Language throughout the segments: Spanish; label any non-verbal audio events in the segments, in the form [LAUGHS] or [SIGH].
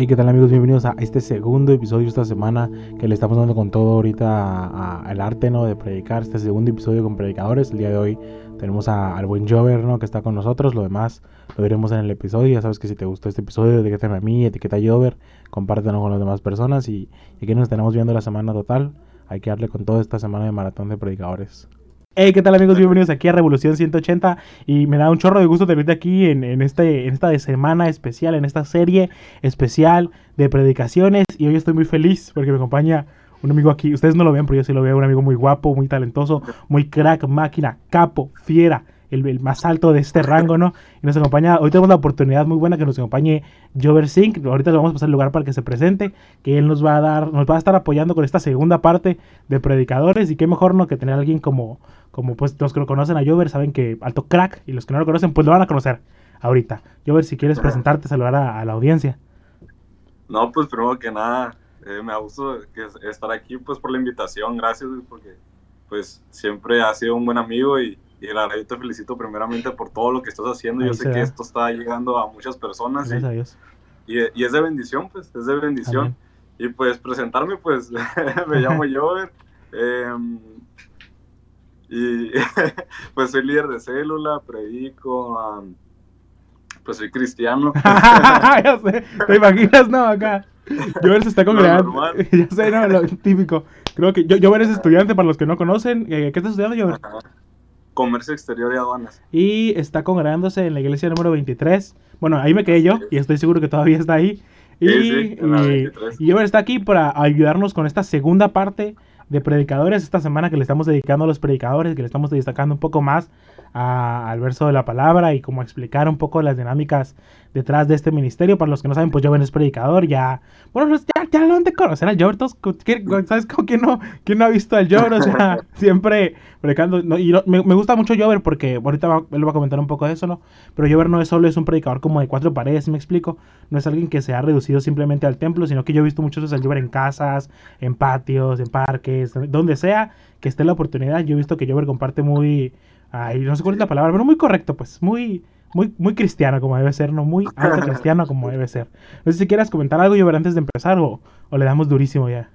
Hey, ¿qué tal amigos? Bienvenidos a este segundo episodio esta semana que le estamos dando con todo ahorita al arte, ¿no? De predicar, este segundo episodio con predicadores. El día de hoy tenemos al buen Jover, ¿no? Que está con nosotros. Lo demás lo veremos en el episodio. Ya sabes que si te gustó este episodio, etiquétame a mí, etiqueta a Jover, compártelo con las demás personas y, y aquí nos tenemos viendo la semana total. Hay que darle con toda esta semana de maratón de predicadores. Hey, ¿qué tal amigos? Bienvenidos aquí a Revolución 180 y me da un chorro de gusto tenerte aquí en, este, en esta semana especial, en esta serie especial de predicaciones y hoy estoy muy feliz porque me acompaña un amigo aquí, ustedes no lo ven, pero yo sí lo veo, un amigo muy guapo, muy talentoso, muy crack, máquina, capo, fiera, el, más alto de este rango, ¿no? Y nos acompaña, hoy tenemos la oportunidad muy buena que nos acompañe Jover Sink, ahorita le vamos a pasar el lugar para que se presente, que él nos va a dar, nos va a estar apoyando con esta segunda parte de predicadores y qué mejor, ¿no? Que tener a alguien como, como pues los que lo conocen a Jover saben que alto crack y los que no lo conocen pues lo van a conocer ahorita. Jover, si quieres presentarte, saludar a, la audiencia. No, pues primero que nada, eh, me gusto estar aquí pues por la invitación, gracias porque pues siempre has sido un buen amigo y y la verdad yo te felicito primeramente por todo lo que estás haciendo. yo sé que esto está llegando a muchas personas. y, Y, es de bendición, pues, es de bendición. Y pues presentarme, pues, [LAUGHS] me llamo Jover. Em, y [LAUGHS] pues soy líder de célula, predico, pues soy cristiano. [LAUGHS] ya sé, te imaginas, ¿no? Acá. Jover se está congregando. ya sé, no, lo típico. Creo que yo, Jover es estudiante, para los que no conocen. Eh, ¿Qué estás estudiando, Jover? Comercio Exterior y Aduanas. Y está congregándose en la iglesia número 23. Bueno, ahí me quedé yo y estoy seguro que todavía está ahí. Y, sí, y, está aquí para ayudarnos con esta segunda parte de predicadores. Esta semana que le estamos dedicando a los predicadores, que le estamos destacando un poco más al verso de la palabra y como explicar un poco las dinámicas detrás de este ministerio. Para los que no saben, pues Joven es predicador, ya, bueno, pues, ya, ya lo han de conocer al Joven, ¿sabes cómo que no, quién no ha visto al Joven? O sea, [LAUGHS] siempre predicando, y me, gusta mucho Jover porque ahorita él va a comentar un poco de eso, ¿no? Pero Jover no es solo es un predicador como de cuatro paredes, me explico, no es alguien que se ha reducido simplemente al templo, sino que yo he visto muchos veces al Jover en casas, en patios, en parques, donde sea que esté la oportunidad, yo he visto que Jover comparte muy Ay, no sé cuál es la palabra, pero muy correcto, pues. Muy, muy, muy cristiano como debe ser, no muy [LAUGHS] alto cristiano como debe ser. No sé si quieras comentar algo, yo antes de empezar o, o, le damos durísimo ya.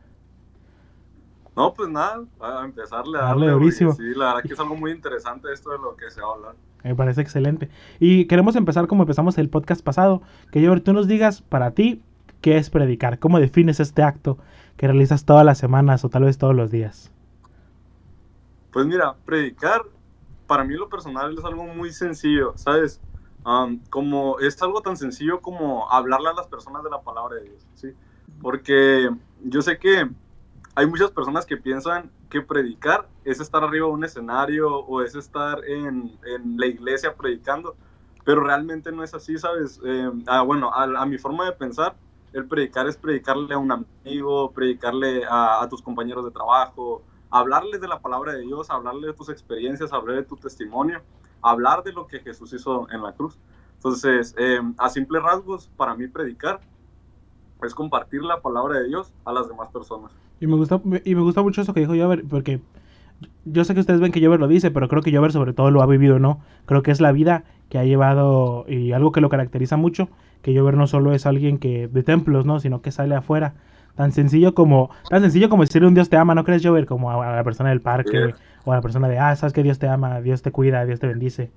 No, pues nada, a empezarle a darle, durísimo. Sí, la verdad que es algo muy interesante esto de lo que se va a hablar. Me parece excelente. Y queremos empezar como empezamos el podcast pasado, que yo tú nos digas para ti qué es predicar, cómo defines este acto que realizas todas las semanas o tal vez todos los días. Pues mira, predicar para mí lo personal es algo muy sencillo, ¿sabes? como es algo tan sencillo como hablarle a las personas de la palabra de Dios, ¿sí? Porque yo sé que hay muchas personas que piensan que predicar es estar arriba de un escenario o es estar en, en la iglesia predicando, pero realmente no es así, ¿sabes? Eh, ah, bueno, a, mi forma de pensar, el predicar es predicarle a un amigo, predicarle a, tus compañeros de trabajo, hablarles de la palabra de Dios, hablarles de tus experiencias, hablar de tu testimonio, hablar de lo que Jesús hizo en la cruz. Entonces, eh, a simples rasgos, para mí predicar es compartir la palabra de Dios a las demás personas. Y me gusta, y me gusta mucho eso que dijo Jover, porque yo sé que ustedes ven que Jover lo dice, pero creo que Jover sobre todo lo ha vivido, ¿no? Creo que es la vida que ha llevado y algo que lo caracteriza mucho, que Jover no solo es alguien que de templos, ¿no? Sino que sale afuera Tan sencillo como, tan sencillo como decir un Dios te ama, ¿no crees, Jover? Como a, la persona del parque, o a la persona de, ah, sabes que Dios te ama, Dios te cuida, Dios te bendice.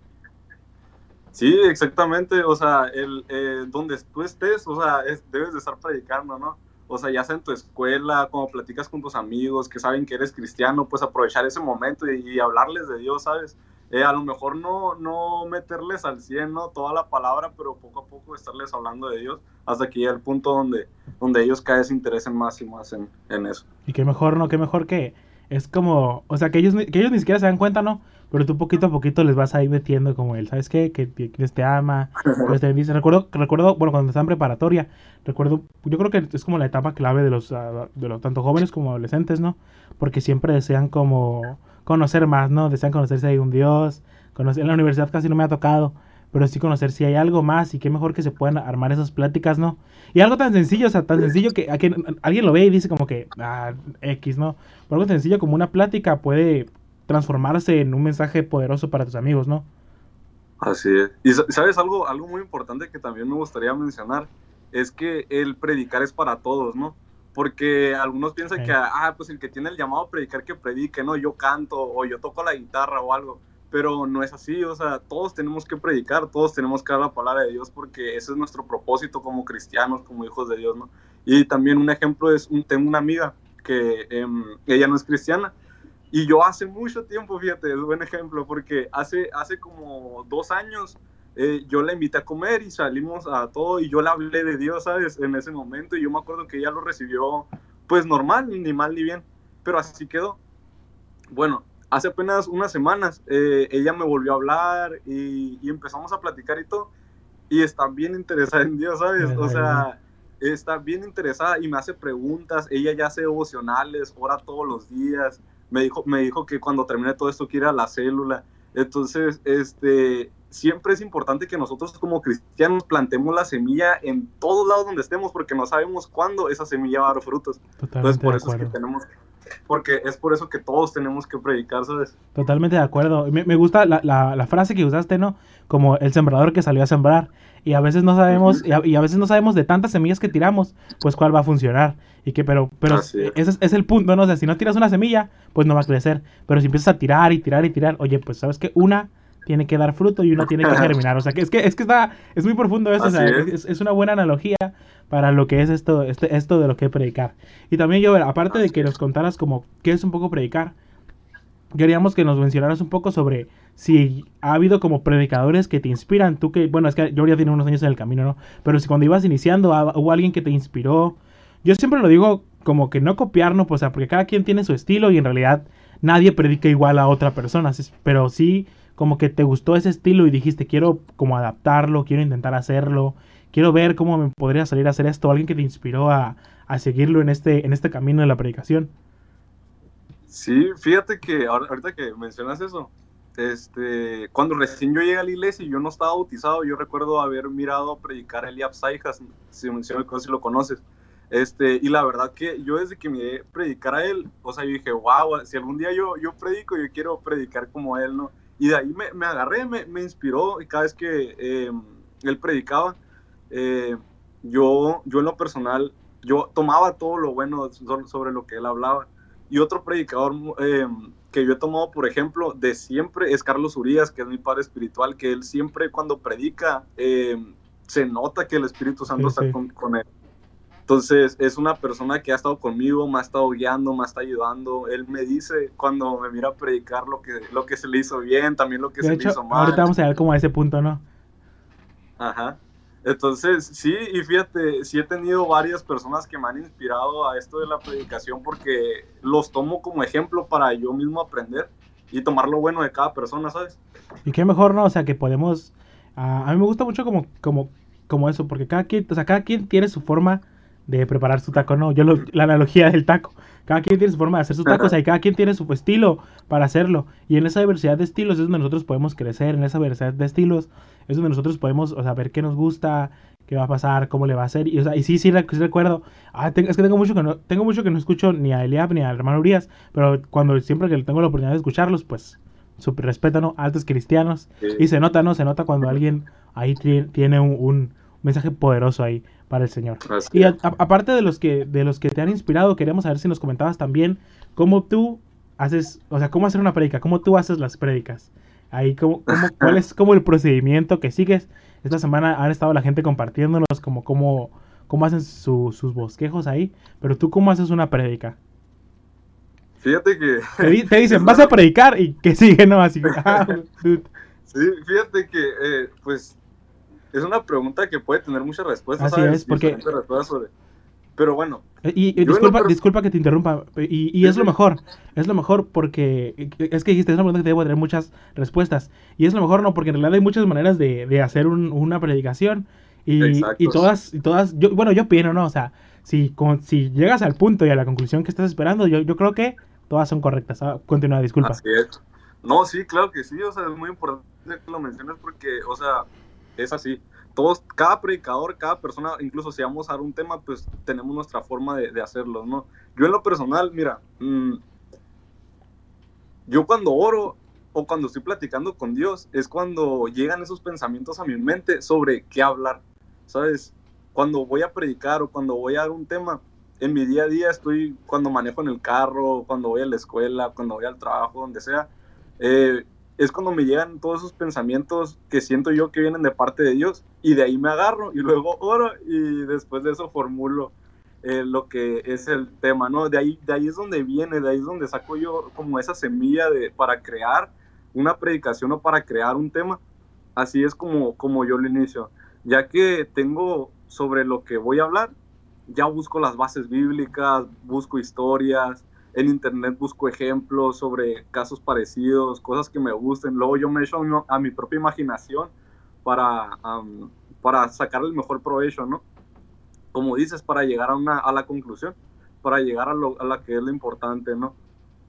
Sí, exactamente, o sea, el, eh, donde tú estés, o sea, debes de estar predicando, ¿no? O sea, ya sea en tu escuela, como platicas con tus amigos que saben que eres cristiano, pues aprovechar ese momento y hablarles de Dios, ¿sabes? Eh, a lo mejor no, no meterles al 100, ¿no? Toda la palabra, pero poco a poco estarles hablando de Dios hasta que llegue el punto donde, donde ellos cada vez se interesen más y más en, eso. Y qué mejor, ¿no? Qué mejor que es como, o sea, que ellos, que ellos ni siquiera se dan cuenta, ¿no? Pero tú poquito a poquito les vas a ir metiendo como él, ¿sabes qué? Que, Dios te ama, Dios te bendice. Recuerdo, recuerdo, bueno, cuando estaba preparatoria, recuerdo, yo creo que es como la etapa clave de los, ah, de los tanto jóvenes como adolescentes, ¿no? Porque siempre desean como conocer más, ¿no? Desean conocer si hay un Dios. Conocer, en la universidad casi no me ha tocado, pero sí conocer si hay algo más y qué mejor que se puedan armar esas pláticas, ¿no? Y algo tan sencillo, o sea, tan sencillo que alguien lo ve y dice como que, ah, X, ¿no? Pero algo sencillo como una plática puede transformarse en un mensaje poderoso para tus amigos, ¿no? Así es. Y sabes algo, algo muy importante que también me gustaría mencionar es que el predicar es para todos, ¿no? Porque algunos piensan que, ah, pues el que tiene el llamado a predicar que predique, ¿no? Yo canto o yo toco la guitarra o algo, pero no es así, o sea, todos tenemos que predicar, todos tenemos que dar la palabra de Dios porque ese es nuestro propósito como cristianos, como hijos de Dios, ¿no? Y también un ejemplo es, tengo una amiga que em, ella no es cristiana, y yo hace mucho tiempo, fíjate, es un buen ejemplo, porque hace, hace como dos años eh, yo la invité a comer y salimos a todo y yo le hablé de Dios, ¿sabes? En ese momento y yo me acuerdo que ella lo recibió pues normal, ni mal ni bien, pero así quedó. Bueno, hace apenas unas semanas eh, ella me volvió a hablar y, y, empezamos a platicar y todo y está bien interesada en Dios, ¿sabes? O sea, está bien interesada y me hace preguntas, ella ya hace devocionales, ora todos los días me dijo, me dijo que cuando termine todo esto a la célula. Entonces, este, siempre es importante que nosotros como cristianos plantemos la semilla en todos lados donde estemos, porque no sabemos cuándo esa semilla va a dar frutos. Entonces, por eso es que tenemos, porque es por eso que todos tenemos que predicar, ¿sabes? Totalmente de acuerdo. Me, me gusta la, la, la, frase que usaste, ¿no? Como el sembrador que salió a sembrar. Y a veces no sabemos, y, a, y, a, veces no sabemos de tantas semillas que tiramos, pues cuál va a funcionar. Y que, pero, pero ese es, es, el punto, ¿no? O sea, si no tiras una semilla, pues no va a crecer. Pero si empiezas a tirar y tirar y tirar, oye, pues sabes que una tiene que dar fruto y una tiene que [LAUGHS] germinar. O sea, que es que, es que está, es muy profundo eso. O sea, es. Es, una buena analogía para lo que es esto, este, esto de lo que predicar. Y también yo, aparte de que nos contaras como qué es un poco predicar, queríamos que nos mencionaras un poco sobre si ha habido como predicadores que te inspiran, tú que, bueno, es que yo ya tiene unos años en el camino, ¿no? Pero si cuando ibas iniciando hubo alguien que te inspiró, yo siempre lo digo como que no copiarnos, pues, o sea, porque cada quien tiene su estilo y en realidad nadie predica igual a otra persona, pero sí como que te gustó ese estilo y dijiste, quiero como adaptarlo, quiero intentar hacerlo, quiero ver cómo me podría salir a hacer esto, alguien que te inspiró a, a seguirlo en este, en este camino de la predicación. Sí, fíjate que ahorita que mencionas eso, este, cuando recién yo llegué a la iglesia y yo no estaba bautizado, yo recuerdo haber mirado predicar a Eliab Saijas, si, si, si lo conoces. Este, y la verdad que yo desde que me predicar a él, o sea, yo dije, wow, si algún día yo, yo predico, yo quiero predicar como él, ¿no? Y de ahí me, me agarré, me, me, inspiró, y cada vez que eh, él predicaba, eh, yo, yo en lo personal, yo tomaba todo lo bueno sobre lo que él hablaba. Y otro predicador eh, que yo he tomado, por ejemplo, de siempre es Carlos Urias, que es mi padre espiritual, que él siempre cuando predica eh, se nota que el Espíritu Santo sí, está sí. Con, con, él. Entonces es una persona que ha estado conmigo, me ha estado guiando, me está ayudando. Él me dice cuando me mira a predicar lo que, lo que se le hizo bien, también lo que de se hecho, le hizo mal. Ahorita vamos a ver como a ese punto, ¿no? Ajá. Entonces, sí, y fíjate, sí he tenido varias personas que me han inspirado a esto de la predicación porque los tomo como ejemplo para yo mismo aprender y tomar lo bueno de cada persona, ¿sabes? Y qué mejor, ¿no? O sea, que podemos... Uh, a mí me gusta mucho como, como, como eso, porque cada quien, o sea, cada quien tiene su forma de preparar su taco, ¿no? Yo lo, la analogía del taco. Cada quien tiene su forma de hacer sus tacos, y cada quien tiene su estilo para hacerlo. Y en esa diversidad de estilos es donde nosotros podemos crecer, en esa diversidad de estilos es donde nosotros podemos, o sea, ver qué nos gusta, qué va a pasar, cómo le va a hacer. Y, o sea, y sí, sí, recuerdo. Ah, tengo, es que tengo mucho que no, tengo mucho que no escucho ni a Eliab ni al hermano Urias, pero cuando siempre que tengo la oportunidad de escucharlos, pues súper respeto, ¿no? Altos cristianos. Sí. Y se nota, ¿no? Se nota cuando alguien ahí tiene un, un mensaje poderoso ahí para el Señor. Y a, a, aparte de los que de los que te han inspirado, queremos saber si nos comentabas también cómo tú haces, o sea, cómo hacer una predica, cómo tú haces las prédicas. Ahí cómo, cómo [LAUGHS] cuál es como el procedimiento que sigues. Esta semana han estado la gente compartiéndonos como cómo cómo hacen su, sus bosquejos ahí, pero tú cómo haces una prédica? Fíjate que te, te dicen, [LAUGHS] vas a predicar y que sigue, ¿no? Así [LAUGHS] ah, Sí, fíjate que eh, pues es una pregunta que puede tener muchas respuestas. Así ¿sabes? es, porque... Sobre... Pero bueno. Y, y disculpa, disculpa que te interrumpa. Y, y sí, es lo mejor. Es lo mejor porque. Es que dijiste, es una pregunta que debo tener muchas respuestas. Y es lo mejor, no, porque en realidad hay muchas maneras de, de hacer un, una predicación. Y, y, todas, y todas. Yo, bueno, yo opino, ¿no? O sea, si, con, si llegas al punto y a la conclusión que estás esperando, yo, yo creo que todas son correctas. Ah, continúa, disculpa. Así es. No, sí, claro que sí. O sea, es muy importante que lo menciones porque, o sea, es así. Todos, cada predicador, cada persona, incluso si vamos a dar un tema, pues tenemos nuestra forma de, hacerlo, ¿no? Yo en lo personal, mira, mmm, yo cuando oro o cuando estoy platicando con Dios, es cuando llegan esos pensamientos a mi mente sobre qué hablar, ¿sabes? cuando voy a predicar o cuando voy a dar un tema, en mi día a día estoy, cuando manejo en el carro, cuando voy a la escuela, cuando voy al trabajo, donde sea, eh, es cuando me llegan todos esos pensamientos que siento yo que vienen de parte de Dios y de ahí me agarro y luego oro y después de eso formulo eh, lo que es el tema, ¿no? De ahí, de ahí es donde viene, de ahí es donde saco yo como esa semilla de, para crear una predicación o para crear un tema. Así es como, como yo lo inicio. Ya que tengo sobre lo que voy a hablar, ya busco las bases bíblicas, busco historias, en internet busco ejemplos sobre casos parecidos, cosas que me gusten, luego yo me echo a mi propia imaginación para, para sacarle el mejor provecho, ¿no? Como dices, para llegar a, una, a la conclusión, para llegar a, lo, a la que es lo importante, ¿no?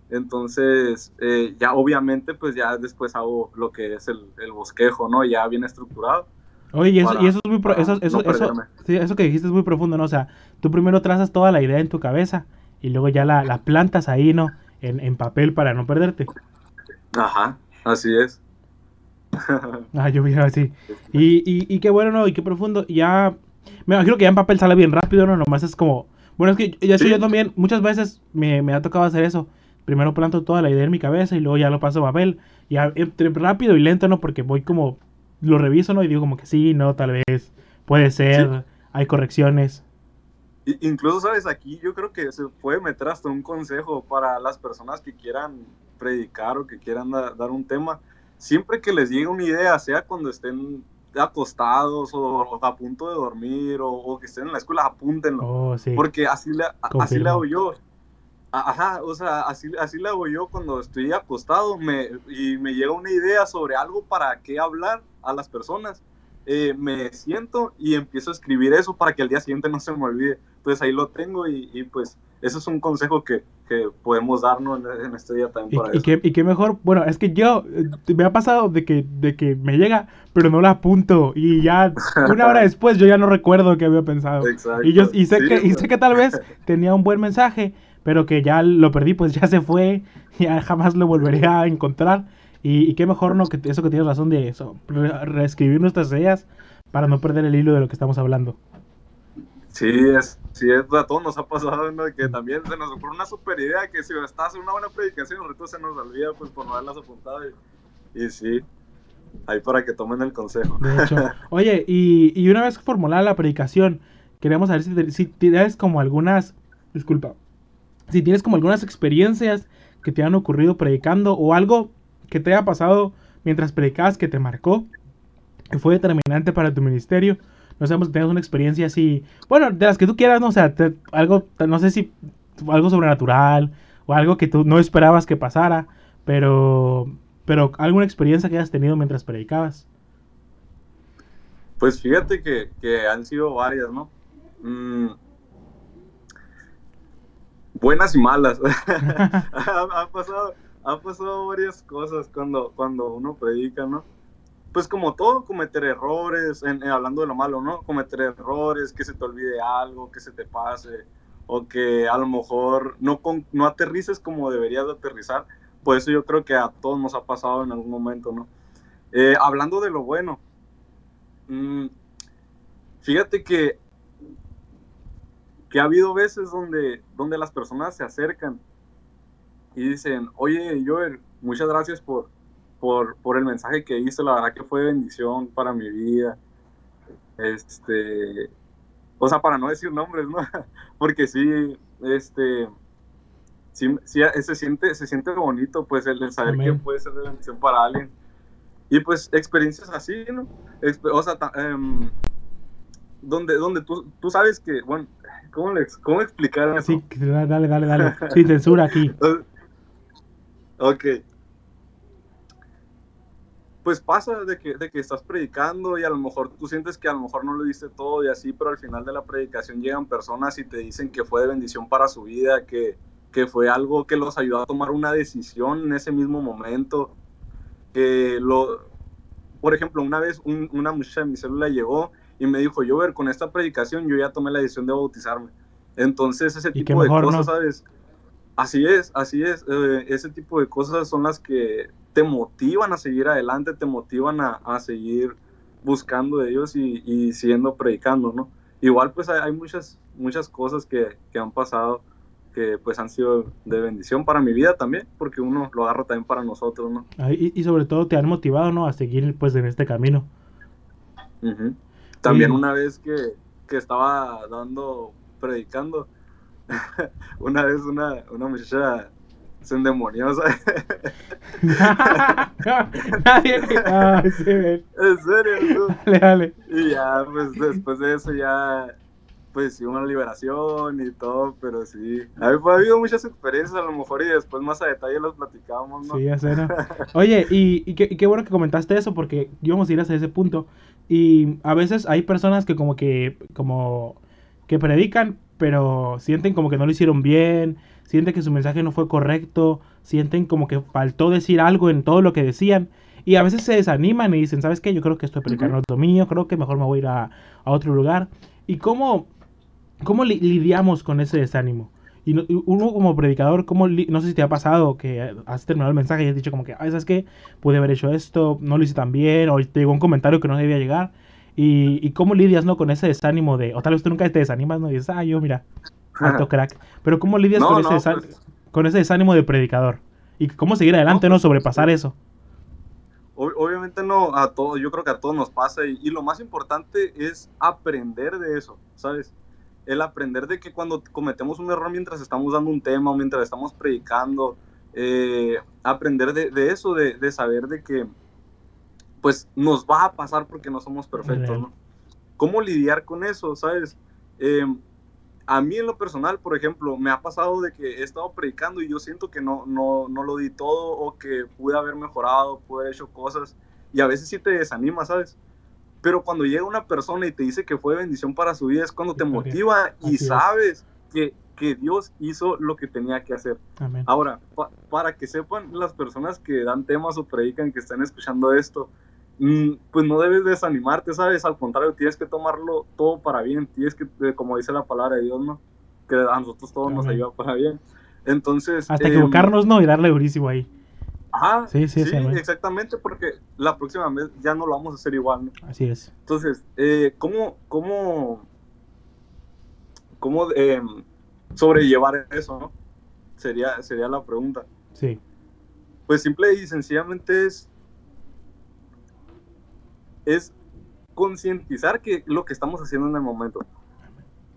Entonces, eh, ya obviamente, pues ya después hago lo que es el, el bosquejo, ¿no? Ya bien estructurado. Oye, y eso, y eso es muy... eso, eso, eso, sí, eso que dijiste es muy profundo, ¿no? O sea, tú primero trazas toda la idea en tu cabeza y luego ya la, la plantas ahí, ¿no? En, en, papel para no perderte. Ajá, así es. [LAUGHS] ah, yo vi así. Y, y, y qué bueno, ¿no? Y qué profundo. Ya, me imagino que ya en papel sale bien rápido, ¿no? Nomás es como... Bueno, es que ya ¿Sí? yo también, muchas veces me, me ha tocado hacer eso. Primero planto toda la idea en mi cabeza y luego ya lo paso a papel. Ya rápido y lento, ¿no? Porque voy como... Lo reviso, ¿no? Y digo como que sí, no, tal vez. Puede ser. Sí. Hay correcciones. Incluso, sabes, aquí yo creo que se puede meter hasta un consejo para las personas que quieran predicar o que quieran da, dar un tema. Siempre que les llegue una idea, sea cuando estén acostados o a punto de dormir o, o que estén en la escuela, apúntenlo. Oh, sí. Porque así la, así la hago yo. Ajá, o sea, así, así la hago yo cuando estoy acostado me, y me llega una idea sobre algo para qué hablar a las personas. Eh, me siento y empiezo a escribir eso para que al día siguiente no se me olvide. Entonces ahí lo tengo y, y pues eso es un consejo que, que podemos darnos en, en, este día también. Para y, eso. Y, que, y que mejor, bueno, es que yo, me ha pasado de que, de que me llega, pero no la apunto y ya [LAUGHS] una hora después yo ya no recuerdo qué había pensado. Exacto. Y, yo, y, sé, sí, que, y sé que tal vez [LAUGHS] tenía un buen mensaje, pero que ya lo perdí, pues ya se fue, ya jamás lo volveré a encontrar. Y, y, qué mejor, ¿no? Que eso que tienes razón de eso, re reescribir nuestras ideas para no perder el hilo de lo que estamos hablando. Sí, es, sí, es, a todos nos ha pasado, ¿no? Que también se nos ocurre una super idea que si estás en una buena predicación, ahorita se nos olvida, pues, por no haberlas apuntado. Y, y sí, ahí para que tomen el consejo. De hecho. [LAUGHS] Oye, y, y una vez formulada la predicación, queremos saber si, si tienes como algunas, disculpa, si tienes como algunas experiencias que te han ocurrido predicando o algo que te haya pasado mientras predicabas que te marcó, que fue determinante para tu ministerio. No sabemos si tienes una experiencia así, bueno, de las que tú quieras, no o algo, no sé si algo sobrenatural o algo que tú no esperabas que pasara, pero, pero alguna experiencia que hayas tenido mientras predicabas. Pues fíjate que, han sido varias, ¿no? Mm, buenas y malas. [LAUGHS] ha, ha, pasado, ha pasado varias cosas cuando, cuando uno predica, ¿no? Pues como todo, cometer errores, en, en, hablando de lo malo, ¿no? Cometer errores, que se te olvide algo, que se te pase, o que a lo mejor no, con, no aterrices como deberías de aterrizar. Por eso yo creo que a todos nos ha pasado en algún momento, ¿no? Eh, hablando de lo bueno, mmm, fíjate que que ha habido veces donde, donde las personas se acercan y dicen, oye, Joel, muchas gracias por, por, por el mensaje que hice, la verdad que fue bendición para mi vida. Este, o sea, para no decir nombres, ¿no? [LAUGHS] Porque sí, este, sí, sí se, siente, se siente bonito, pues, el, el saber Amén. que puede ser de bendición para alguien. Y pues, experiencias así, ¿no? Exper o sea, um, donde, donde tú, tú sabes que, bueno, ¿Cómo, le, ¿Cómo explicar eso? Sí, dale, dale, dale. Sin censura aquí. [LAUGHS] ok. Pues pasa de que, de que estás predicando y a lo mejor tú sientes que a lo mejor no lo diste todo y así, pero al final de la predicación llegan personas y te dicen que fue de bendición para su vida, que, que fue algo que los ayudó a tomar una decisión en ese mismo momento. Que lo, por ejemplo, una vez un, una muchacha de mi célula llegó y me dijo, yo ver, con esta predicación yo ya tomé la decisión de bautizarme. Entonces ese tipo de cosas, ¿no? ¿sabes? Así es, así es. Eh, ese tipo de cosas son las que te motivan a seguir adelante, te motivan a, a seguir buscando de Dios y, y, siguiendo predicando, ¿no? igual pues hay, muchas, muchas cosas que, que, han pasado que pues han sido de bendición para mi vida también, porque uno lo agarra también para nosotros, ¿no? y, y, sobre todo te han motivado, ¿no? A seguir pues en este camino. También una vez que, que estaba dando, predicando, [LAUGHS] una vez una, una muchacha se endemonió, ¿sabes? [LAUGHS] Nadie. [LAUGHS] En serio. Dale, dale. Y ya, pues después de eso ya, pues sí, una liberación y todo, pero sí. Ha, habido muchas experiencias a lo mejor y después más a detalle los platicamos, ¿no? Sí, ya sé, ¿no? Oye, y, y, qué, y, qué, bueno que comentaste eso porque íbamos a ir hasta ese punto. Y a veces hay personas que como que, como que predican, pero sienten como que no lo hicieron bien, sienten que su mensaje no fue correcto, sienten como que faltó decir algo en todo lo que decían. Y a veces se desaniman y dicen, ¿sabes qué? Yo creo que esto es no es mío, creo que mejor me voy a ir a, a otro lugar. ¿Y cómo, cómo lidiamos con ese desánimo? Y uno como predicador, ¿cómo no sé si te ha pasado que has terminado el mensaje y has dicho como que, ¿sabes qué? Pude haber hecho esto, no lo hice tan bien, o te llegó un comentario que no debía llegar. Y, y cómo lidias, ¿no? Con ese desánimo de, o tal vez tú nunca te desanimas, ¿no? Y dices, ah, yo, mira, [LAUGHS] alto crack. Pero ¿cómo lidias con, ese pues con ese desánimo de predicador? Y cómo seguir adelante, ¿no? Pues, Sobrepasar eso. Obviamente no, a todos, yo creo que a todos nos pasa y, y, lo más importante es aprender de eso, ¿sabes? El aprender de que cuando cometemos un error mientras estamos dando un tema o mientras estamos predicando, eh, aprender de, de eso, de, de, saber de que pues nos va a pasar porque no somos perfectos, ¿no? ¿Cómo lidiar con eso, sabes? Eh, a mí en lo personal, por ejemplo, me ha pasado de que he estado predicando y yo siento que no, no, no lo di todo o que pude haber mejorado, pude haber hecho cosas y a veces sí te desanima, ¿sabes? Pero cuando llega una persona y te dice que fue bendición para su vida es cuando te motiva y sabes que, que, Dios hizo lo que tenía que hacer. Ahora, para que sepan las personas que dan temas o predican, que están escuchando esto, pues no debes desanimarte, ¿sabes? Al contrario, tienes que tomarlo todo para bien, tienes que, eh, como dice la palabra de Dios, ¿no? Que a nosotros todos nos ayuda para bien. Entonces... Hasta equivocarnos, ¿no? Y darle durísimo ahí. Ajá, sí, sí, sí, exactamente, porque la próxima vez ya no lo vamos a hacer igual, ¿no? Así es. Entonces, eh, ¿cómo, cómo, cómo eh, sobrellevar eso, no? Sería, sería la pregunta. Sí. Pues simple y sencillamente es es concientizar que lo que estamos haciendo en el momento.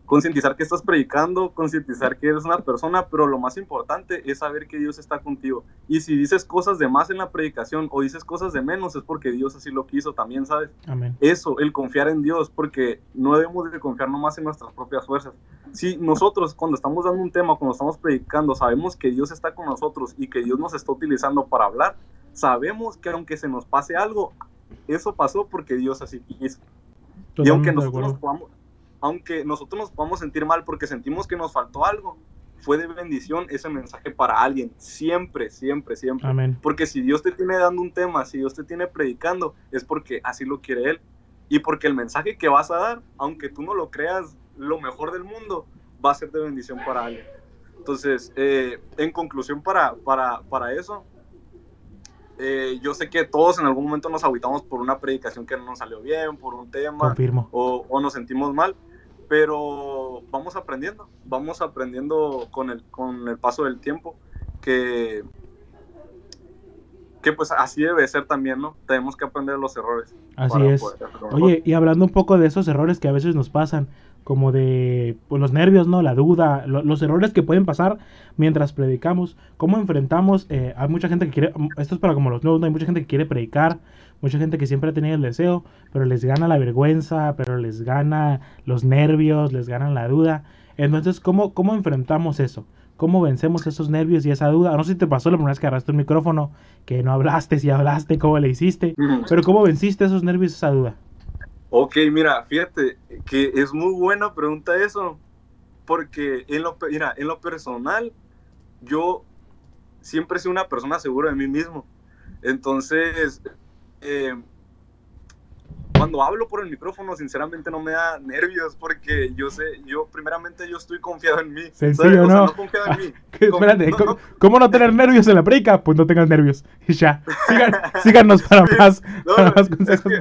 Concientizar que estás predicando, concientizar que eres una persona, pero lo más importante es saber que Dios está contigo. Y si dices cosas de más en la predicación o dices cosas de menos, es porque Dios así lo quiso también, ¿sabes? Amén. Eso, el confiar en Dios, porque no debemos de confiar nomás en nuestras propias fuerzas. Si nosotros cuando estamos dando un tema, cuando estamos predicando, sabemos que Dios está con nosotros y que Dios nos está utilizando para hablar, sabemos que aunque se nos pase algo, eso pasó porque Dios así quiso. y aunque nosotros, nos podamos, aunque nosotros nos podamos sentir mal porque sentimos que nos faltó algo, fue de bendición ese mensaje para alguien. Siempre, siempre, siempre. Amén. Porque si Dios te tiene dando un tema, si Dios te tiene predicando, es porque así lo quiere Él. Y porque el mensaje que vas a dar, aunque tú no lo creas lo mejor del mundo, va a ser de bendición para alguien. Entonces, eh, en conclusión para, para, para eso, eh, yo sé que todos en algún momento nos aguitamos por una predicación que no nos salió bien, por un tema, o, o, nos sentimos mal, pero vamos aprendiendo, vamos aprendiendo con el, con el paso del tiempo, que, que pues así debe ser también, ¿no? Tenemos que aprender los errores. Así es. Oye, y hablando un poco de esos errores que a veces nos pasan, como de pues, los nervios, ¿no? La duda, los errores que pueden pasar mientras predicamos, cómo enfrentamos, eh, hay mucha gente que quiere, esto es para como los nuevos, ¿no? Hay mucha gente que quiere predicar, mucha gente que siempre ha tenido el deseo, pero les gana la vergüenza, pero les gana los nervios, les gana la duda. Entonces, ¿cómo, cómo enfrentamos eso? ¿Cómo vencemos esos nervios y esa duda? No sé si te pasó la primera vez que agarraste un micrófono, que no hablaste, si hablaste, cómo le hiciste, pero ¿cómo venciste esos nervios y esa duda? Ok, mira, fíjate que es muy buena pregunta eso, porque en lo, mira, en lo personal, yo siempre he sido una persona segura de mí mismo. Entonces, eh, cuando hablo por el micrófono, sinceramente no me da nervios porque yo sé, yo primeramente yo estoy confiado en mí. Sencillo, ¿no? no confiado en mí. [LAUGHS] Espérate, ¿cómo, no tener nervios en la predica? Pues no tengas nervios. [LAUGHS] Y ya. síganos para [LAUGHS] más, para más consejos.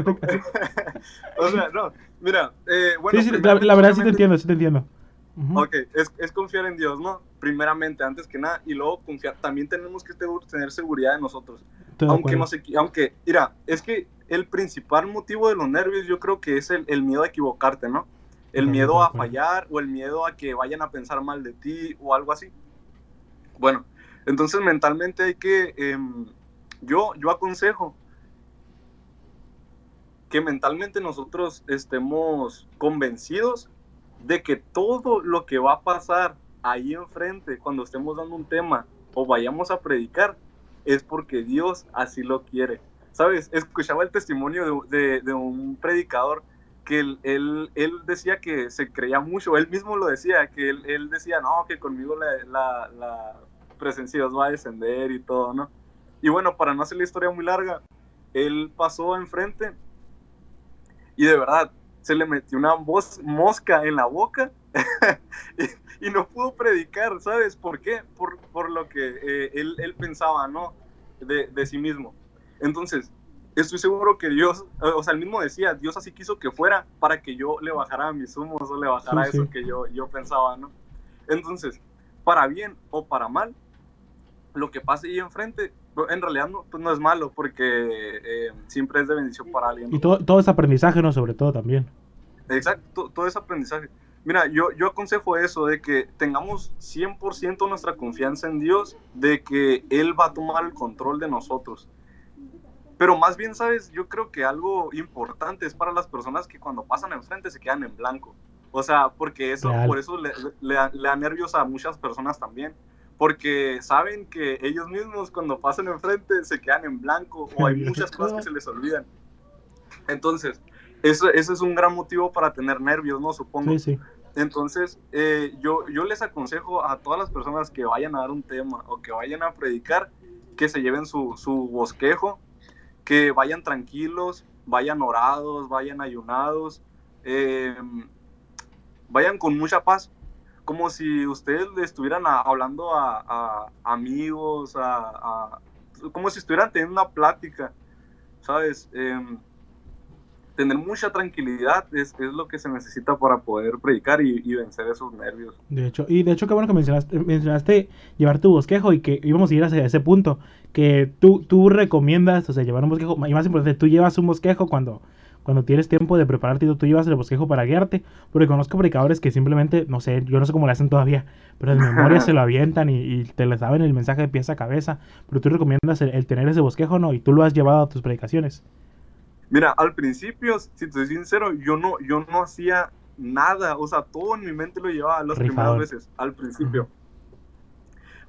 o sea, no, mira, eh, bueno. Sí, sí, la, la, verdad sí te entiendo, sí te entiendo. Ok, es, es, confiar en Dios, ¿no? Primeramente, antes que nada, y luego confiar, también tenemos que tener seguridad en nosotros. Aunque no sé, aunque, mira, es que el principal motivo de los nervios yo creo que es el, el miedo a equivocarte, ¿no? El miedo a fallar o el miedo a que vayan a pensar mal de ti o algo así. Bueno, entonces mentalmente hay que, em, yo, yo aconsejo que mentalmente nosotros estemos convencidos de que todo lo que va a pasar ahí enfrente cuando estemos dando un tema o vayamos a predicar es porque Dios así lo quiere. ¿Sabes? Escuchaba el testimonio de, de, un predicador que él, él, él, decía que se creía mucho, él mismo lo decía, que él, él decía, no, que conmigo la, la, presencia va a descender y todo, ¿no? Y bueno, para no hacer la historia muy larga, él pasó enfrente y de verdad, se le metió una voz, mosca en la boca [LAUGHS] y, no pudo predicar, ¿sabes? ¿Por qué? Por, por lo que eh, él, él, pensaba, ¿no? De, de, sí mismo. Entonces, estoy seguro que Dios, o sea, él mismo decía, Dios así quiso que fuera para que yo le bajara mis humos o le bajara eso que yo, yo pensaba, ¿no? Entonces, para bien o para mal, lo que pase ahí enfrente, en realidad no, pues no es malo porque eh, siempre es de bendición para alguien. Y todo, todo es aprendizaje, ¿no? Sobre todo también. Exacto, todo es aprendizaje. Mira, yo, yo aconsejo eso, de que tengamos 100% nuestra confianza en Dios, de que Él va a tomar el control de nosotros. Pero más bien, ¿sabes? Yo creo que algo importante es para las personas que cuando pasan enfrente se quedan en blanco. O sea, porque eso, por eso le, le, le da nervios a muchas personas también porque saben que ellos mismos cuando pasan enfrente se quedan en blanco o hay [LAUGHS] muchas cosas que se les olvidan. Entonces, eso, ese es un gran motivo para tener nervios, ¿no? Supongo. Sí, sí. Entonces, eh, yo, yo les aconsejo a todas las personas que vayan a dar un tema o que vayan a predicar, que se lleven su, su bosquejo, que vayan tranquilos, vayan orados, vayan ayunados, eh, vayan con mucha paz, como si ustedes le estuvieran hablando a, amigos, a, como si estuvieran teniendo una plática, ¿sabes? Em, tener mucha tranquilidad es, es, lo que se necesita para poder predicar y, vencer esos nervios. De hecho, y de hecho qué bueno que mencionaste, mencionaste llevar tu bosquejo y que íbamos a ir hacia ese punto, que tú, tú recomiendas, o sea, llevar un bosquejo, y más importante, tú llevas un bosquejo cuando cuando tienes tiempo de prepararte, tú, tú llevas el bosquejo para guiarte, porque conozco predicadores que simplemente, no sé, yo no sé cómo lo hacen todavía, pero de memoria [LAUGHS] se lo avientan y, te le saben el mensaje de pieza a cabeza, pero tú recomiendas el, tener ese bosquejo, ¿no? Y tú lo has llevado a tus predicaciones. Mira, al principio, si te soy sincero, yo no, yo no hacía nada, o sea, todo en mi mente lo llevaba las primeras veces, al principio.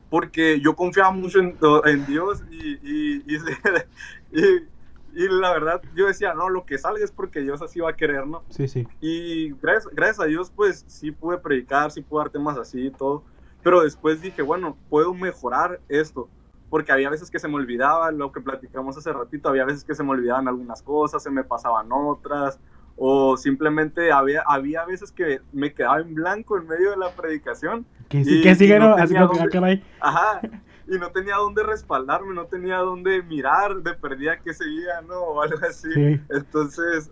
Porque yo confiaba mucho en, Dios y, y, [LAUGHS] y y la verdad, yo decía, no, lo que salga es porque Dios así va a querer, ¿no? Sí, sí. Y gracias, gracias a Dios, pues sí pude predicar, sí pude dar temas así y todo. Pero después dije, bueno, puedo mejorar esto. Porque había veces que se me olvidaba lo que platicamos hace ratito, había veces que se me olvidaban algunas cosas, se me pasaban otras, o simplemente había, había veces que me quedaba en blanco en medio de la predicación. Que sí, que sigue, ¿no? Así que, Ajá, y no tenía dónde respaldarme, no tenía dónde mirar, de perdida que seguía, ¿no? O algo así. Entonces,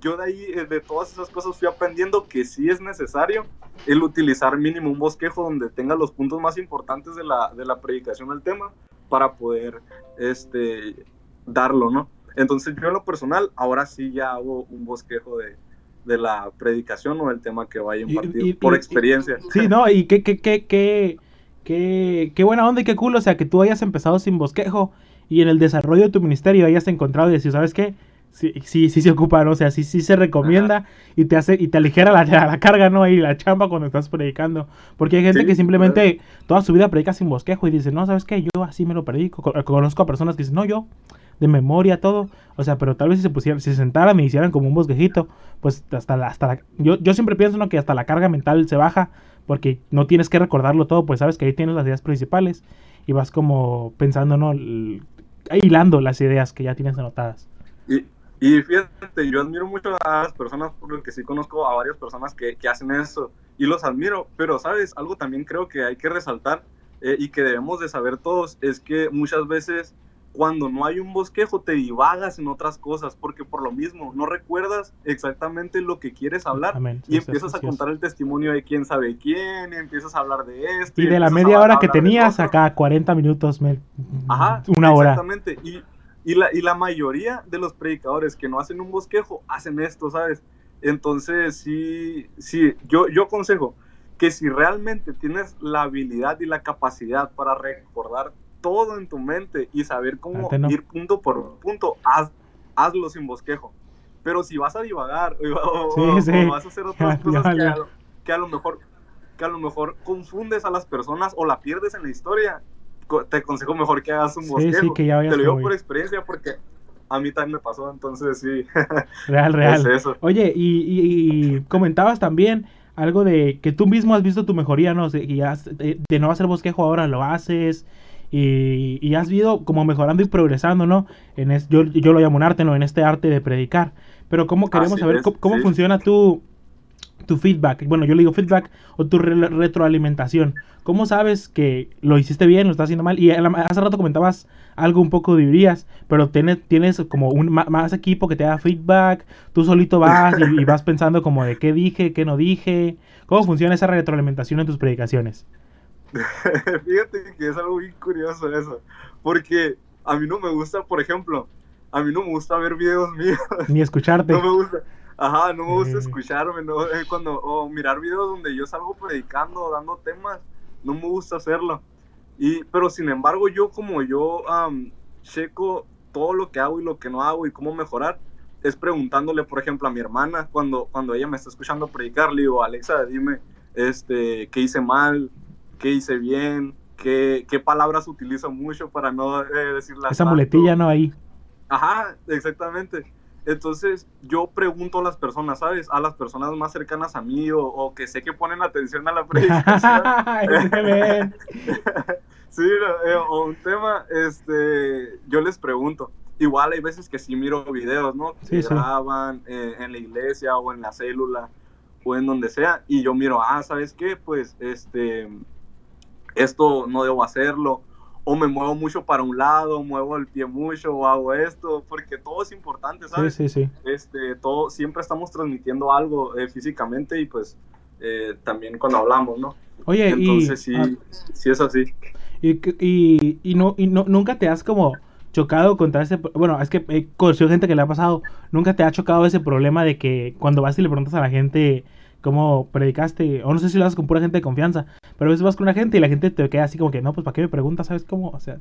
yo de ahí, eh, de todas esas cosas, fui aprendiendo que sí es necesario el utilizar mínimo un bosquejo donde tenga los puntos más importantes de la, de la predicación del tema para poder este, darlo, ¿no? Entonces, yo en lo personal, ahora sí ya hago un bosquejo de, de la predicación o del tema que vaya a impartir, por experiencia. sí, no, y qué, qué, qué, qué Qué, qué buena onda y qué cool, o sea, que tú hayas empezado sin bosquejo y en el desarrollo de tu ministerio hayas encontrado y decir, ¿sabes qué? Sí, sí, sí se ocupa, ¿no? O sea, sí, sí se recomienda y te hace y te aligera la, la, carga, ¿no? Y la chamba cuando estás predicando. Porque hay gente que simplemente toda su vida predica sin bosquejo y dice, no, ¿sabes qué? Yo así me lo predico. Conozco a personas que dicen, no, yo, de memoria, todo. O sea, pero tal vez si se pusieran, si se sentaran y hicieran como un bosquejito, pues hasta la, hasta la, yo, yo siempre pienso, ¿no? Que hasta la carga mental se baja porque no tienes que recordarlo todo, pues sabes que ahí tienes las ideas principales y vas como pensando, ¿no? Hilando las ideas que ya tienes anotadas. Y, Y fíjate, yo admiro mucho a las personas, porque sí conozco a varias personas que, que hacen eso y los admiro, pero sabes, algo también creo que hay que resaltar eh, y que debemos de saber todos es que muchas veces cuando no hay un bosquejo te divagas en otras cosas, porque por lo mismo no recuerdas exactamente lo que quieres hablar y empiezas a contar el testimonio de quién sabe quién, y empiezas a hablar de esto. Y, de la media hora que tenías acá, 40 minutos. Ajá, una hora. Exactamente, y, y, la, y la mayoría de los predicadores que no hacen un bosquejo hacen esto, ¿sabes? Entonces, sí, sí, yo, yo aconsejo que si realmente tienes la habilidad y la capacidad para recordar todo en tu mente y saber cómo ir punto por punto, haz, hazlo sin bosquejo. Pero si vas a divagar [LAUGHS] o, vas a hacer otras [LAUGHS] cosas que, a lo, mejor que a lo mejor confundes a las personas o la pierdes en la historia, te aconsejo mejor que hagas un bosquejo. te lo digo por experiencia porque a mí también me pasó, entonces sí. [LAUGHS] Real, real. Oye, y, y, comentabas también algo de que tú mismo has visto tu mejoría, ¿no? Y has, de, de, no hacer bosquejo ahora lo haces, y, y, has ido como mejorando y progresando, ¿no? En yo, yo lo llamo un arte, ¿no? En este arte de predicar. Pero ¿cómo queremos saber cómo, funciona tu, tu feedback? Bueno, yo le digo feedback o tu retroalimentación. ¿Cómo sabes que lo hiciste bien, lo estás haciendo mal? Y hace rato comentabas algo un poco dirías, pero tienes, tienes como un más equipo que te da feedback, tú solito vas y, y vas pensando como de qué dije, qué no dije. ¿Cómo funciona esa retroalimentación en tus predicaciones? [LAUGHS] Fíjate que es algo muy curioso eso, porque a mí no me gusta, por ejemplo, a mí no me gusta ver videos míos. Ni escucharte. [LAUGHS] No me gusta. Ajá, no me gusta escucharme, ¿no? Eh, cuando, o mirar videos donde yo salgo predicando, dando temas, no me gusta hacerlo. Y, pero sin embargo, yo como yo checo todo lo que hago y lo que no hago y cómo mejorar, es preguntándole, por ejemplo, a mi hermana, cuando, cuando ella me está escuchando predicar, le digo, Alexa, dime, este, qué hice mal, qué hice bien, qué, qué palabras utilizo mucho para no eh, decirlas. Esa muletilla, ¿no? Ahí. Ajá, exactamente. Entonces yo pregunto a las personas, ¿sabes? A las personas más cercanas a mí o, que sé que ponen atención a la predicación. [LAUGHS] sí, [LAUGHS] eh, o un tema, este, yo les pregunto. Igual hay veces que sí miro videos, ¿no? Que graban eh, en la iglesia o en la célula o en donde sea y yo miro, ah, ¿sabes qué? Pues, este, esto no debo hacerlo, o me muevo mucho para un lado, muevo el pie mucho, o hago esto, porque todo es importante, ¿sabes? Sí, sí, sí. Este, todo, siempre estamos transmitiendo algo eh, físicamente y pues eh, también cuando hablamos, ¿no? Oye, Entonces sí, ah, sí es así. Y, y, y, no, y no, nunca te has como chocado contra ese... Bueno, es que he conocido gente que le ha pasado, nunca te ha chocado ese problema de que cuando vas y le preguntas a la gente cómo predicaste, o no sé si lo haces con pura gente de confianza, pero a veces vas con una gente y la gente te queda así como que, no, pues ¿para qué me preguntas? ¿Sabes cómo? O sea,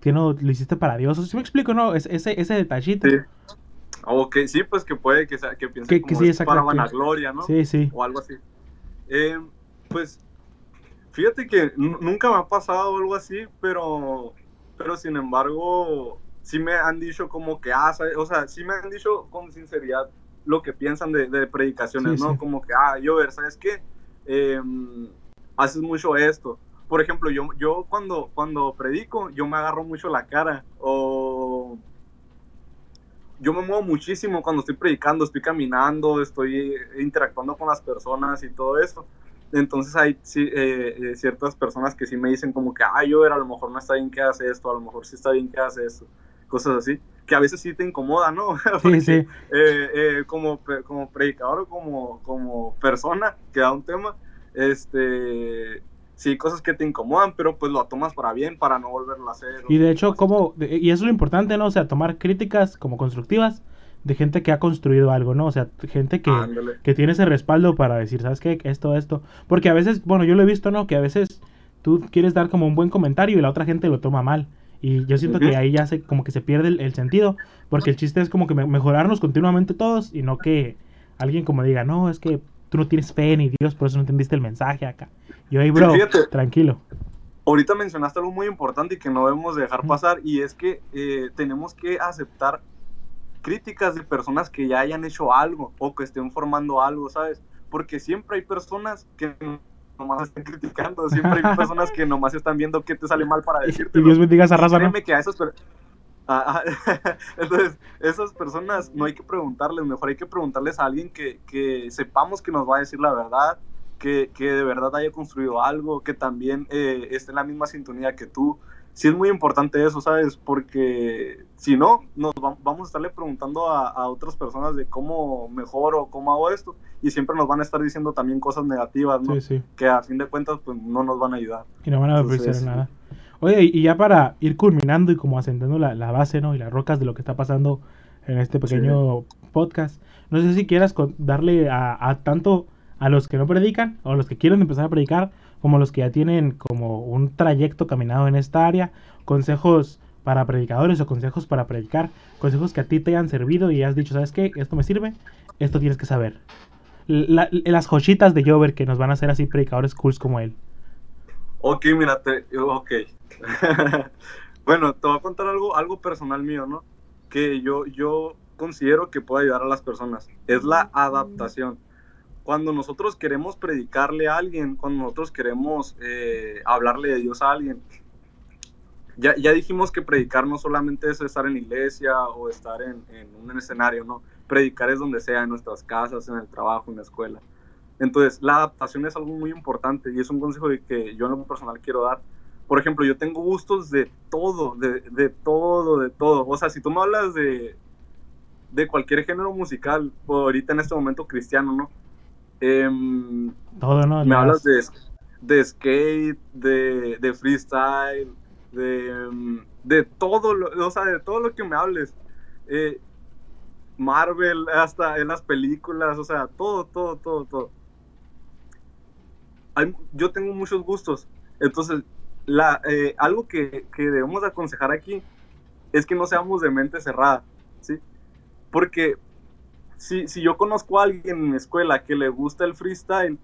que no lo hiciste para Dios. O si me explico, ¿no? ese, ese detallito. Sí. O que sí, pues que puede que, sea, que piense que, sí, para vanagloria, ¿no? Sí, sí. O algo así. Eh, pues, fíjate que nunca me ha pasado algo así, pero, pero sin embargo, sí me han dicho como que, ah, o sea, sí me han dicho con sinceridad, lo que piensan de, de predicaciones, ¿no? Como que, ah, yo, ver, ¿sabes qué? Em, haces mucho esto. Por ejemplo, yo, yo cuando, cuando predico, yo me agarro mucho la cara o yo me muevo muchísimo cuando estoy predicando, estoy caminando, estoy interactuando con las personas y todo eso. Entonces hay sí, eh, eh, ciertas personas que sí me dicen como que, ah, yo, a lo mejor no está bien que hace esto, a lo mejor sí está bien que hace esto, cosas así que a veces sí te incomoda, ¿no? [LAUGHS] sí, sí. Eh, eh, como, como predicador o como, como persona que da un tema, este, sí, cosas que te incomodan, pero pues lo tomas para bien, para no volverlo a hacer. Y de hecho, como, y eso es lo importante, ¿no? O sea, tomar críticas como constructivas de gente que ha construido algo, ¿no? O sea, gente que, que tiene ese respaldo para decir, ¿sabes qué? Esto, esto. Porque a veces, bueno, yo lo he visto, ¿no? Que a veces tú quieres dar como un buen comentario y la otra gente lo toma mal. Y yo siento que ahí ya se, como que se pierde el, sentido, porque el chiste es como que mejorarnos continuamente todos y no que alguien como diga, no, es que tú no tienes fe ni Dios, por eso no entendiste el mensaje acá. Yo ahí, bro, tranquilo. Ahorita mencionaste algo muy importante y que no debemos dejar pasar y es que eh, tenemos que aceptar críticas de personas que ya hayan hecho algo o que estén formando algo, ¿sabes? Porque siempre hay personas que nomás están criticando. Siempre hay [LAUGHS] personas que nomás están viendo qué te sale mal para decirte. Y Dios bendiga esa raza, ¿no? que a esas Ah, ah, [LAUGHS] entonces, esas personas no hay que preguntarles, mejor hay que preguntarles a alguien que, que sepamos que nos va a decir la verdad, que, que de verdad haya construido algo, que también eh, esté en la misma sintonía que tú. Sí es muy importante eso, ¿sabes? Porque si no, nos vamos a estarle preguntando a, a, otras personas de cómo mejoro, cómo hago esto, y siempre nos van a estar diciendo también cosas negativas, ¿no? Sí, sí. Que a fin de cuentas, pues no nos van a ayudar. Y no van a ofrecer nada. Oye, y ya para ir culminando y como asentando la, la, base, ¿no? Y las rocas de lo que está pasando en este pequeño sí. podcast, no sé si quieras darle a, a, tanto a los que no predican o a los que quieren empezar a predicar, como a los que ya tienen como un trayecto caminado en esta área, consejos para predicadores o consejos para predicar, consejos que a ti te hayan servido y has dicho, ¿sabes qué? Esto me sirve, esto tienes que saber. La, las joyitas de Jover que nos van a hacer así predicadores cools como él. Ok, mira, te, ok. [LAUGHS] bueno, te voy a contar algo, algo personal mío, ¿no? Que yo, yo considero que puede ayudar a las personas. Es la adaptación. Cuando nosotros queremos predicarle a alguien, cuando nosotros queremos eh, hablarle de Dios a alguien, ya, ya, dijimos que predicar no solamente es estar en iglesia o estar en, en un escenario, ¿no? Predicar es donde sea, en nuestras casas, en el trabajo, en la escuela. Entonces, la adaptación es algo muy importante y es un consejo que yo en lo personal quiero dar. Por ejemplo, yo tengo gustos de todo, de, de todo, de todo. O sea, si tú me hablas de, de cualquier género musical, ahorita en este momento cristiano, ¿no? Eh, todo, ¿no? Me hablas de, de skate, de, de freestyle, de, de todo, lo, o sea, de todo lo que me hables. Eh, Marvel, hasta en las películas, o sea, todo, todo, todo, todo. Yo tengo muchos gustos, entonces eh, algo que, debemos aconsejar aquí es que no seamos de mente cerrada, ¿sí? Porque si, yo conozco a alguien en mi escuela que le gusta el freestyle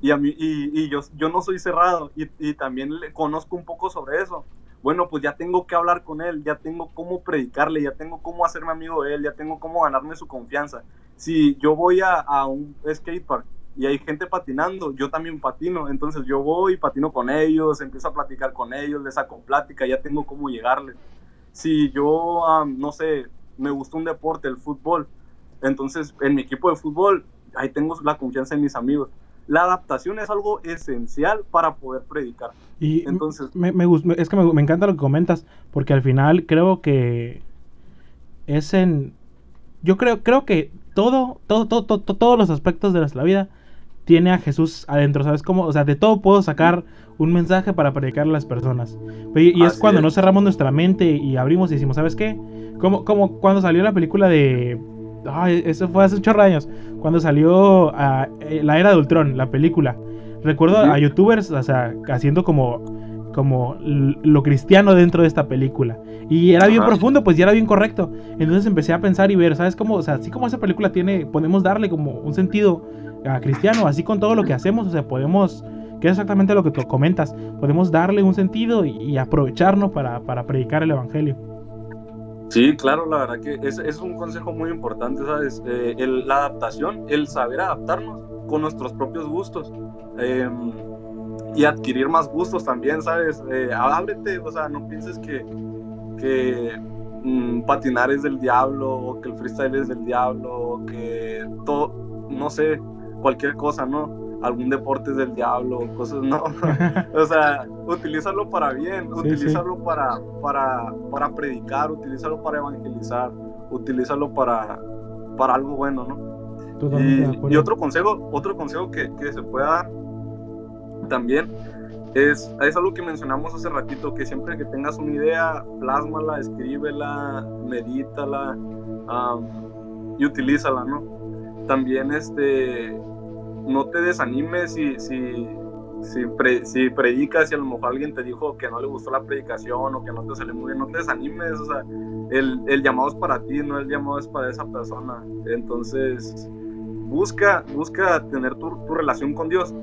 y, yo, no soy cerrado y, y también le conozco un poco sobre eso, bueno, pues ya tengo que hablar con él, ya tengo cómo predicarle, ya tengo cómo hacerme amigo de él, ya tengo cómo ganarme su confianza. Si yo voy a, a un skatepark y hay gente patinando, yo también patino, entonces yo voy patino con ellos, empiezo a platicar con ellos, les saco plática, ya tengo cómo llegarles. Si yo, um, no sé, me gusta un deporte, el fútbol, entonces en mi equipo de fútbol, ahí tengo la confianza en mis amigos la adaptación es algo esencial para poder predicar. Y entonces me, me, es que me, me, encanta lo que comentas, porque al final creo que es en yo creo creo que todo todo todo, todo todos los aspectos de nuestra vida tiene a Jesús adentro, ¿sabes cómo? O sea, de todo puedo sacar un mensaje para predicar a las personas. Y, y es cuando es. no cerramos nuestra mente y abrimos y decimos, ¿sabes qué? Como, como cuando salió la película de Ay, eso fue hace 8 años. Cuando salió uh, La Era de Ultron, la película. Recuerdo ¿Sí? a youtubers, o sea, haciendo como, como lo cristiano dentro de esta película. Y era bien Ajá. profundo, pues ya era bien correcto. Entonces empecé a pensar y ver, ¿sabes cómo? O sea, así como esa película tiene, podemos darle como un sentido uh, cristiano, así con todo lo que hacemos, o sea, podemos, que es exactamente lo que tú comentas, podemos darle un sentido y, aprovecharnos para, para predicar el Evangelio. Sí, claro, la verdad que es, es un consejo muy importante, ¿sabes? Eh, la adaptación, el saber adaptarnos con nuestros propios gustos eh, y adquirir más gustos también, ¿sabes? Eh, ábrete, o sea, no pienses que, que mmm, patinar es del diablo o que el freestyle es del diablo o que todo, no sé, cualquier cosa, ¿no? algún deporte es del diablo, cosas no. [LAUGHS] o sea, utilízalo para bien, sí, utilízalo sí. Para, para, para predicar, utilízalo para evangelizar, utilízalo para, para algo bueno, ¿no? Y, y, otro consejo, otro consejo que, que se pueda dar también es, es algo que mencionamos hace ratito, que siempre que tengas una idea, plásmala, escríbela, medítala um, y utilízala, ¿no? También este no te desanimes si, si, si, pre, si, predicas y a lo mejor alguien te dijo que no le gustó la predicación o que no te salió muy bien, no te desanimes, o sea, el, el llamado es para ti, no el llamado es para esa persona. Entonces, busca, busca tener tu, tu relación con Dios.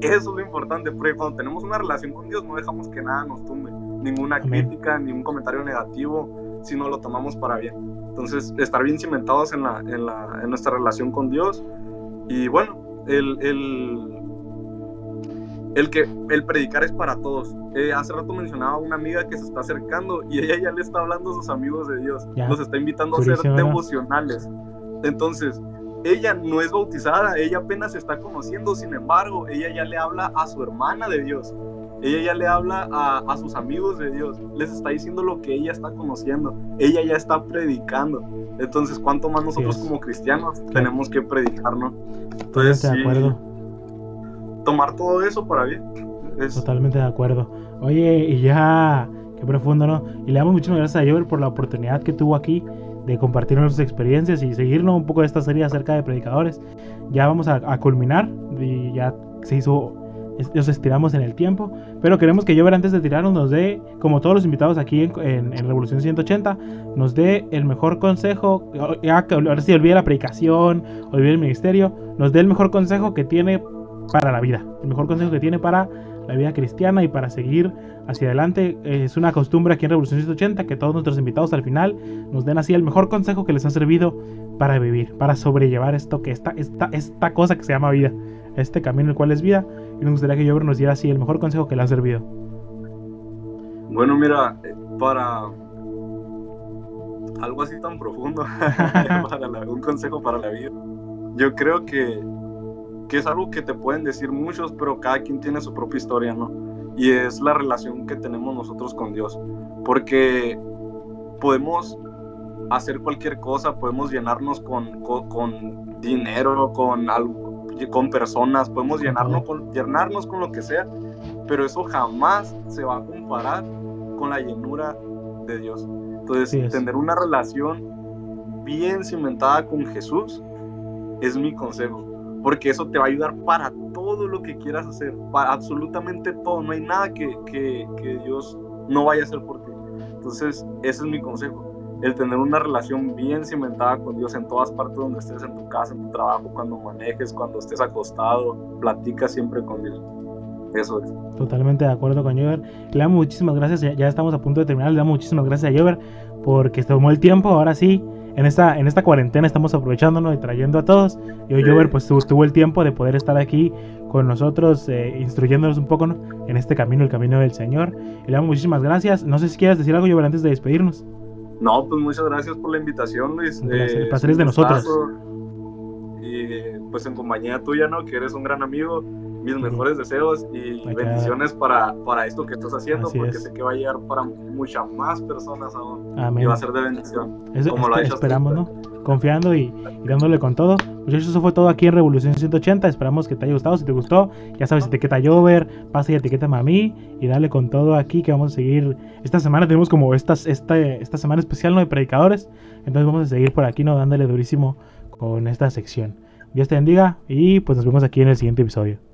Eso es lo importante, porque cuando tenemos una relación con Dios no dejamos que nada nos tumbe, ninguna crítica, ningún comentario negativo, sino lo tomamos para bien. Entonces, estar bien cimentados en, la, en, la, en nuestra relación con Dios. Y bueno, el, el, el que el predicar es para todos. Eh, hace rato mencionaba a una amiga que se está acercando y ella ya le está hablando a sus amigos de Dios. Los está invitando a ser devocionales. Entonces, ella no es bautizada, ella apenas se está conociendo, sin embargo, ella ya le habla a su hermana de Dios. Ella ya le habla a, sus amigos de Dios, les está diciendo lo que ella está conociendo, ella ya está predicando. Entonces, ¿cuánto más nosotros como cristianos tenemos que predicar, no? Entonces, de acuerdo. tomar todo eso para bien. Totalmente de acuerdo. Oye, y ya, qué profundo, ¿no? Y le damos muchas gracias a Jover por la oportunidad que tuvo aquí de compartir nuestras experiencias y seguirnos un poco de esta serie acerca de predicadores. Ya vamos a, a culminar y ya se hizo nos estiramos en el tiempo, pero queremos que Jover antes de tirarnos nos dé, como todos los invitados aquí en, Revolución 180, nos dé el mejor consejo, ya ahora sí olvide la predicación, olvide el ministerio, nos dé el mejor consejo que tiene para la vida, el mejor consejo que tiene para la vida cristiana y para seguir hacia adelante. Es una costumbre aquí en Revolución 180 que todos nuestros invitados al final nos den así el mejor consejo que les ha servido para vivir, para sobrellevar esto que esta, esta, esta cosa que se llama vida, este camino el cual es vida. Y nos gustaría que yo nos diera así el mejor consejo que le ha servido. Bueno, mira, para algo así tan profundo, [LAUGHS] un consejo para la vida, yo creo que, que es algo que te pueden decir muchos, pero cada quien tiene su propia historia, ¿no? Y es la relación que tenemos nosotros con Dios. Porque podemos hacer cualquier cosa, podemos llenarnos con, con dinero, con algo, con personas, podemos llenarnos con, llenarnos con lo que sea, pero eso jamás se va a comparar con la llenura de Dios. Entonces, tener una relación bien cimentada con Jesús es mi consejo, porque eso te va a ayudar para todo lo que quieras hacer, para absolutamente todo. No hay nada que, que, que Dios no vaya a hacer por ti. Entonces, ese es mi consejo el tener una relación bien cimentada con Dios en todas partes donde estés, en tu casa, en tu trabajo, cuando manejes, cuando estés acostado, platica siempre con Dios. Eso es. Totalmente de acuerdo con Jover. Le damos muchísimas gracias, ya, estamos a punto de terminar, le damos muchísimas gracias a Jover porque se tomó el tiempo, ahora sí, en esta, en esta cuarentena estamos aprovechándonos y trayendo a todos. Y hoy Jover pues tuvo, el tiempo de poder estar aquí con nosotros, eh, instruyéndonos un poco en este camino, el camino del Señor. le damos muchísimas gracias. No sé si quieres decir algo, Jover, antes de despedirnos. No, pues muchas gracias por la invitación, Luis. el eh, placer es de nosotros. Y pues en compañía tuya, ¿no? Que eres un gran amigo. Mis mejores deseos y bendiciones para, para esto que estás haciendo, porque sé que va a llegar para muchas más personas aún. Y va a ser de bendición. como lo ha hecho esperamos, ¿no? Confiando y, dándole con todo. Muchachos, eso fue todo aquí en Revolución 180. Esperamos que te haya gustado. Si te gustó, ya sabes, etiqueta Jover, pasa y etiqueta a y dale con todo aquí que vamos a seguir. Esta semana tenemos como esta, esta, esta semana especial ¿no? de predicadores. Entonces vamos a seguir por aquí, ¿no? Dándole durísimo con esta sección. Dios te bendiga y pues nos vemos aquí en el siguiente episodio.